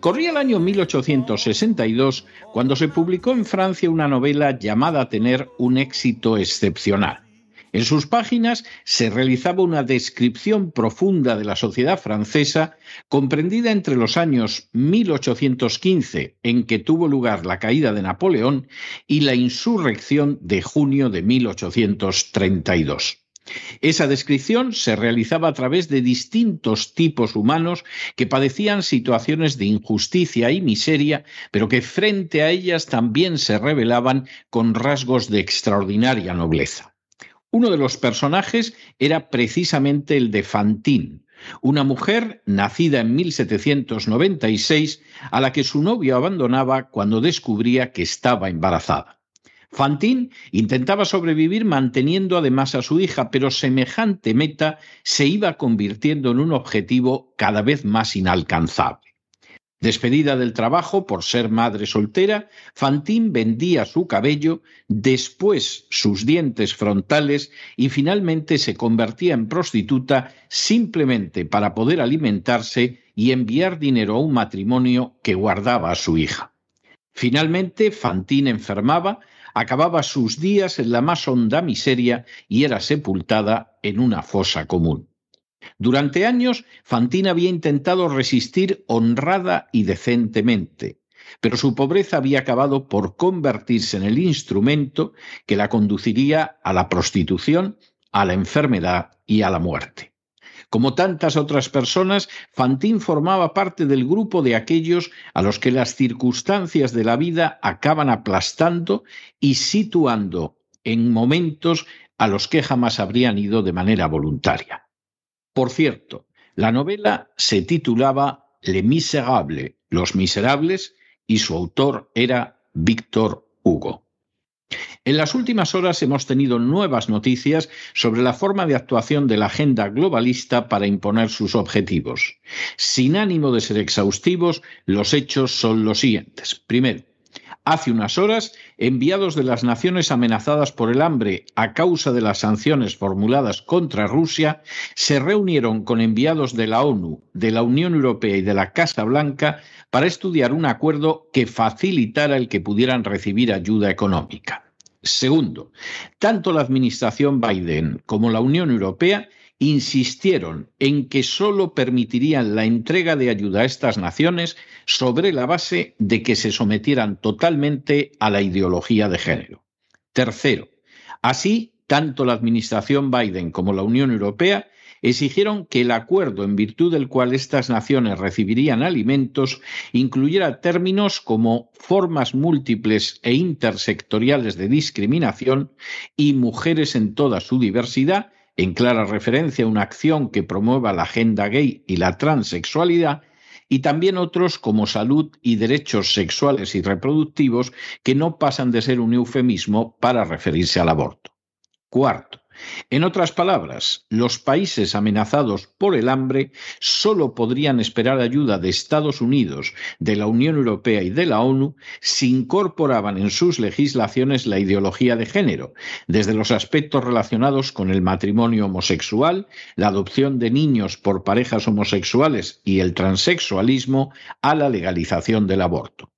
Corría el año 1862 cuando se publicó en Francia una novela llamada a tener un éxito excepcional. En sus páginas se realizaba una descripción profunda de la sociedad francesa, comprendida entre los años 1815, en que tuvo lugar la caída de Napoleón, y la insurrección de junio de 1832. Esa descripción se realizaba a través de distintos tipos humanos que padecían situaciones de injusticia y miseria, pero que frente a ellas también se revelaban con rasgos de extraordinaria nobleza. Uno de los personajes era precisamente el de Fantine, una mujer nacida en 1796 a la que su novio abandonaba cuando descubría que estaba embarazada. Fantine intentaba sobrevivir manteniendo además a su hija, pero semejante meta se iba convirtiendo en un objetivo cada vez más inalcanzable. Despedida del trabajo por ser madre soltera, Fantine vendía su cabello, después sus dientes frontales y finalmente se convertía en prostituta simplemente para poder alimentarse y enviar dinero a un matrimonio que guardaba a su hija. Finalmente, Fantine enfermaba, acababa sus días en la más honda miseria y era sepultada en una fosa común. Durante años, Fantina había intentado resistir honrada y decentemente, pero su pobreza había acabado por convertirse en el instrumento que la conduciría a la prostitución, a la enfermedad y a la muerte. Como tantas otras personas, Fantín formaba parte del grupo de aquellos a los que las circunstancias de la vida acaban aplastando y situando en momentos a los que jamás habrían ido de manera voluntaria. Por cierto, la novela se titulaba Les Miserables, Los Miserables, y su autor era Víctor Hugo. En las últimas horas hemos tenido nuevas noticias sobre la forma de actuación de la agenda globalista para imponer sus objetivos. Sin ánimo de ser exhaustivos, los hechos son los siguientes. Primero, Hace unas horas, enviados de las naciones amenazadas por el hambre a causa de las sanciones formuladas contra Rusia se reunieron con enviados de la ONU, de la Unión Europea y de la Casa Blanca para estudiar un acuerdo que facilitara el que pudieran recibir ayuda económica. Segundo, tanto la administración Biden como la Unión Europea insistieron en que sólo permitirían la entrega de ayuda a estas naciones sobre la base de que se sometieran totalmente a la ideología de género. Tercero, así, tanto la administración Biden como la Unión Europea exigieron que el acuerdo en virtud del cual estas naciones recibirían alimentos incluyera términos como formas múltiples e intersectoriales de discriminación y mujeres en toda su diversidad, en clara referencia a una acción que promueva la agenda gay y la transexualidad, y también otros como salud y derechos sexuales y reproductivos que no pasan de ser un eufemismo para referirse al aborto. Cuarto, en otras palabras, los países amenazados por el hambre solo podrían esperar ayuda de Estados Unidos, de la Unión Europea y de la ONU si incorporaban en sus legislaciones la ideología de género, desde los aspectos relacionados con el matrimonio homosexual, la adopción de niños por parejas homosexuales y el transexualismo, a la legalización del aborto.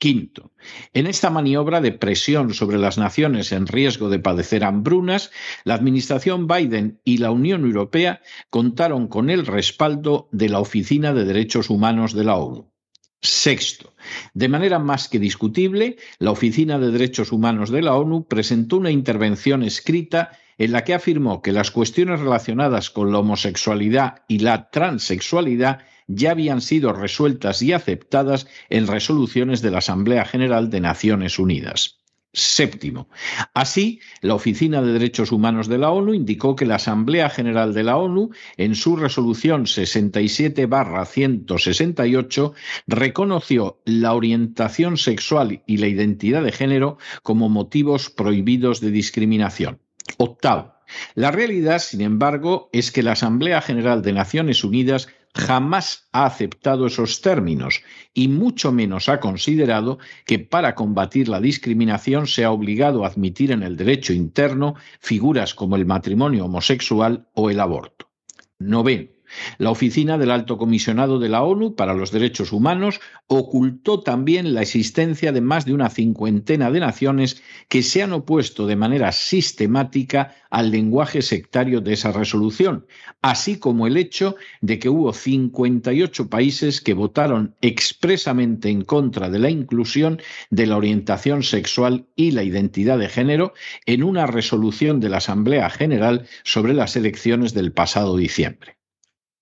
Quinto, en esta maniobra de presión sobre las naciones en riesgo de padecer hambrunas, la administración Biden y la Unión Europea contaron con el respaldo de la Oficina de Derechos Humanos de la ONU. Sexto, de manera más que discutible, la Oficina de Derechos Humanos de la ONU presentó una intervención escrita en la que afirmó que las cuestiones relacionadas con la homosexualidad y la transexualidad ya habían sido resueltas y aceptadas en resoluciones de la Asamblea General de Naciones Unidas. Séptimo. Así, la Oficina de Derechos Humanos de la ONU indicó que la Asamblea General de la ONU, en su resolución 67-168, reconoció la orientación sexual y la identidad de género como motivos prohibidos de discriminación. Octavo. La realidad, sin embargo, es que la Asamblea General de Naciones Unidas jamás ha aceptado esos términos y mucho menos ha considerado que para combatir la discriminación se ha obligado a admitir en el derecho interno figuras como el matrimonio homosexual o el aborto. Noveno. La Oficina del Alto Comisionado de la ONU para los Derechos Humanos ocultó también la existencia de más de una cincuentena de naciones que se han opuesto de manera sistemática al lenguaje sectario de esa resolución, así como el hecho de que hubo 58 países que votaron expresamente en contra de la inclusión de la orientación sexual y la identidad de género en una resolución de la Asamblea General sobre las elecciones del pasado diciembre.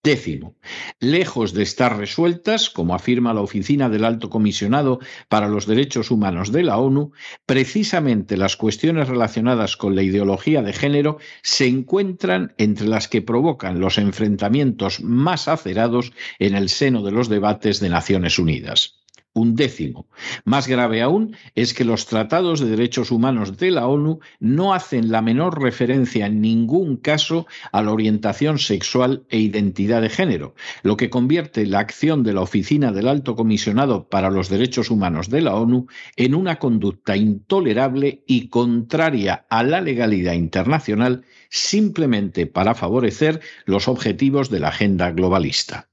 Décimo, lejos de estar resueltas, como afirma la Oficina del Alto Comisionado para los Derechos Humanos de la ONU, precisamente las cuestiones relacionadas con la ideología de género se encuentran entre las que provocan los enfrentamientos más acerados en el seno de los debates de Naciones Unidas un décimo. Más grave aún es que los tratados de derechos humanos de la ONU no hacen la menor referencia en ningún caso a la orientación sexual e identidad de género, lo que convierte la acción de la Oficina del Alto Comisionado para los Derechos Humanos de la ONU en una conducta intolerable y contraria a la legalidad internacional simplemente para favorecer los objetivos de la agenda globalista.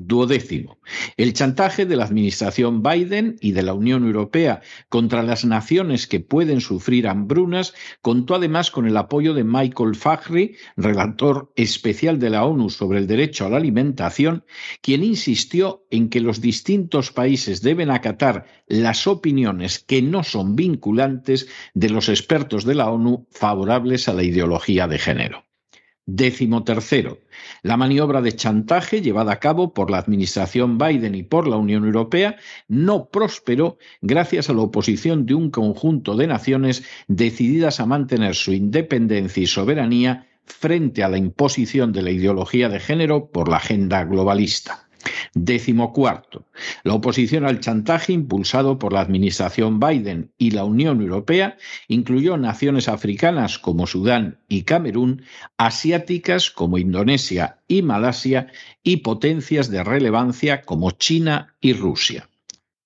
Duodécimo. El chantaje de la administración Biden y de la Unión Europea contra las naciones que pueden sufrir hambrunas contó además con el apoyo de Michael Fahry, relator especial de la ONU sobre el derecho a la alimentación, quien insistió en que los distintos países deben acatar las opiniones que no son vinculantes de los expertos de la ONU favorables a la ideología de género. Décimo tercero, la maniobra de chantaje llevada a cabo por la administración Biden y por la Unión Europea no prosperó gracias a la oposición de un conjunto de naciones decididas a mantener su independencia y soberanía frente a la imposición de la ideología de género por la agenda globalista. Décimo cuarto, la oposición al chantaje impulsado por la administración Biden y la Unión Europea incluyó naciones africanas como Sudán y Camerún, asiáticas como Indonesia y Malasia y potencias de relevancia como China y Rusia.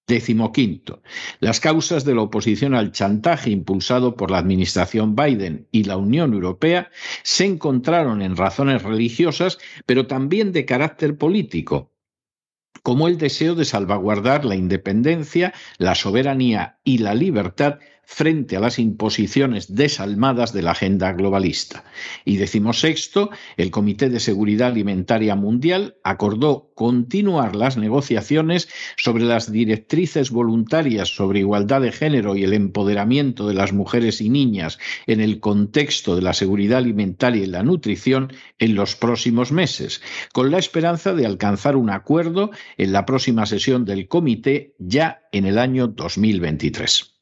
Décimo quinto, las causas de la oposición al chantaje impulsado por la administración Biden y la Unión Europea se encontraron en razones religiosas, pero también de carácter político, como el deseo de salvaguardar la independencia, la soberanía y la libertad frente a las imposiciones desalmadas de la agenda globalista. Y decimosexto, el Comité de Seguridad Alimentaria Mundial acordó continuar las negociaciones sobre las directrices voluntarias sobre igualdad de género y el empoderamiento de las mujeres y niñas en el contexto de la seguridad alimentaria y la nutrición en los próximos meses, con la esperanza de alcanzar un acuerdo en la próxima sesión del comité ya en el año 2023.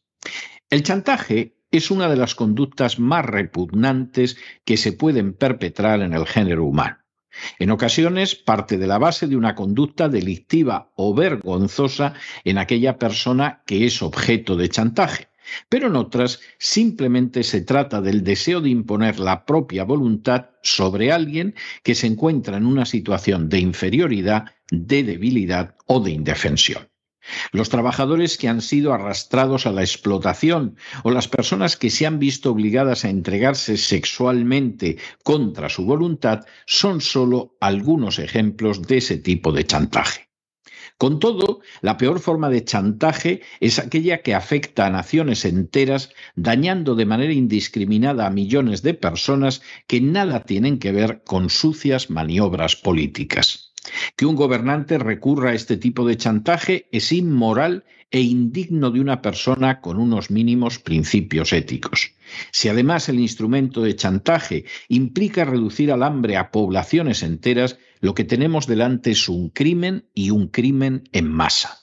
El chantaje es una de las conductas más repugnantes que se pueden perpetrar en el género humano. En ocasiones parte de la base de una conducta delictiva o vergonzosa en aquella persona que es objeto de chantaje, pero en otras simplemente se trata del deseo de imponer la propia voluntad sobre alguien que se encuentra en una situación de inferioridad, de debilidad o de indefensión. Los trabajadores que han sido arrastrados a la explotación o las personas que se han visto obligadas a entregarse sexualmente contra su voluntad son solo algunos ejemplos de ese tipo de chantaje. Con todo, la peor forma de chantaje es aquella que afecta a naciones enteras, dañando de manera indiscriminada a millones de personas que nada tienen que ver con sucias maniobras políticas. Que un gobernante recurra a este tipo de chantaje es inmoral e indigno de una persona con unos mínimos principios éticos. Si además el instrumento de chantaje implica reducir al hambre a poblaciones enteras, lo que tenemos delante es un crimen y un crimen en masa.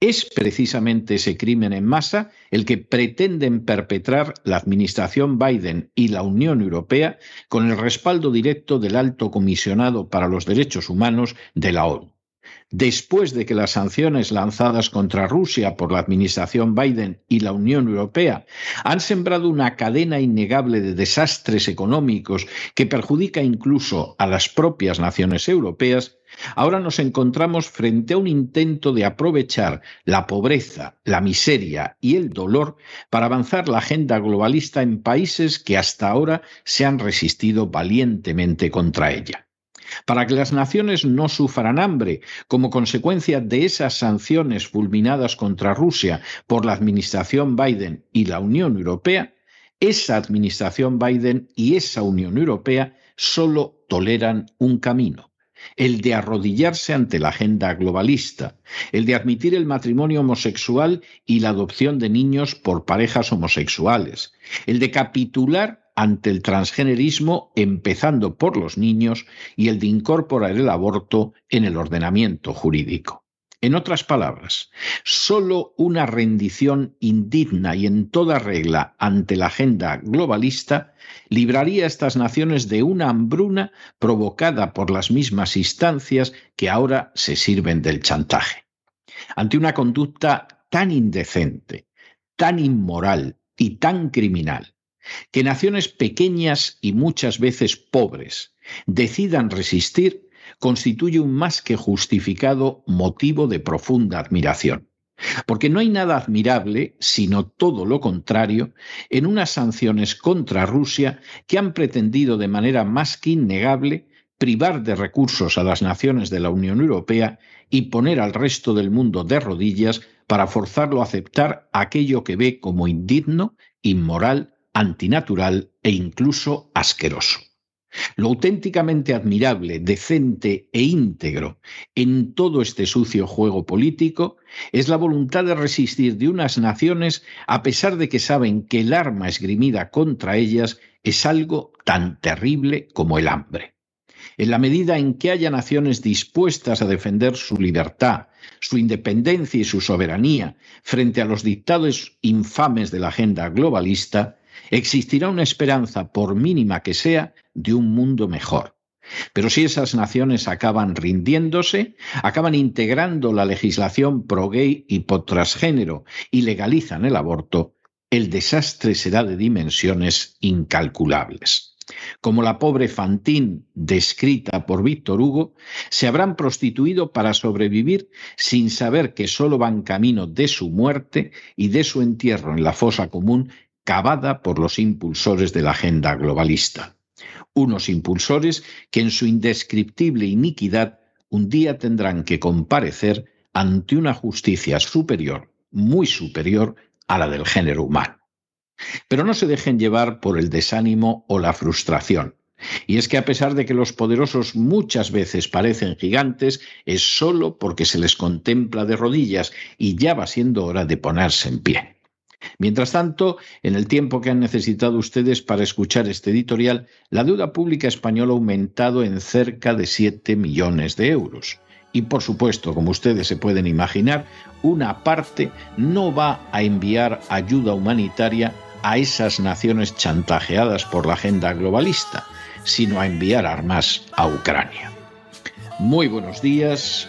Es precisamente ese crimen en masa el que pretenden perpetrar la administración Biden y la Unión Europea con el respaldo directo del alto comisionado para los derechos humanos de la ONU después de que las sanciones lanzadas contra Rusia por la administración Biden y la Unión Europea han sembrado una cadena innegable de desastres económicos que perjudica incluso a las propias naciones europeas, ahora nos encontramos frente a un intento de aprovechar la pobreza, la miseria y el dolor para avanzar la agenda globalista en países que hasta ahora se han resistido valientemente contra ella. Para que las naciones no sufran hambre como consecuencia de esas sanciones fulminadas contra Rusia por la administración Biden y la Unión Europea, esa administración Biden y esa Unión Europea solo toleran un camino, el de arrodillarse ante la agenda globalista, el de admitir el matrimonio homosexual y la adopción de niños por parejas homosexuales, el de capitular ante el transgenerismo, empezando por los niños, y el de incorporar el aborto en el ordenamiento jurídico. En otras palabras, solo una rendición indigna y en toda regla ante la agenda globalista libraría a estas naciones de una hambruna provocada por las mismas instancias que ahora se sirven del chantaje. Ante una conducta tan indecente, tan inmoral y tan criminal, que naciones pequeñas y muchas veces pobres decidan resistir constituye un más que justificado motivo de profunda admiración. Porque no hay nada admirable, sino todo lo contrario, en unas sanciones contra Rusia que han pretendido de manera más que innegable privar de recursos a las naciones de la Unión Europea y poner al resto del mundo de rodillas para forzarlo a aceptar aquello que ve como indigno, inmoral antinatural e incluso asqueroso. Lo auténticamente admirable, decente e íntegro en todo este sucio juego político es la voluntad de resistir de unas naciones a pesar de que saben que el arma esgrimida contra ellas es algo tan terrible como el hambre. En la medida en que haya naciones dispuestas a defender su libertad, su independencia y su soberanía frente a los dictados infames de la agenda globalista, existirá una esperanza, por mínima que sea, de un mundo mejor. Pero si esas naciones acaban rindiéndose, acaban integrando la legislación pro-gay y pro-transgénero y legalizan el aborto, el desastre será de dimensiones incalculables. Como la pobre Fantine, descrita por Víctor Hugo, se habrán prostituido para sobrevivir sin saber que sólo van camino de su muerte y de su entierro en la fosa común cavada por los impulsores de la agenda globalista. Unos impulsores que en su indescriptible iniquidad un día tendrán que comparecer ante una justicia superior, muy superior a la del género humano. Pero no se dejen llevar por el desánimo o la frustración. Y es que a pesar de que los poderosos muchas veces parecen gigantes, es solo porque se les contempla de rodillas y ya va siendo hora de ponerse en pie. Mientras tanto, en el tiempo que han necesitado ustedes para escuchar este editorial, la deuda pública española ha aumentado en cerca de 7 millones de euros. Y por supuesto, como ustedes se pueden imaginar, una parte no va a enviar ayuda humanitaria a esas naciones chantajeadas por la agenda globalista, sino a enviar armas a Ucrania. Muy buenos días,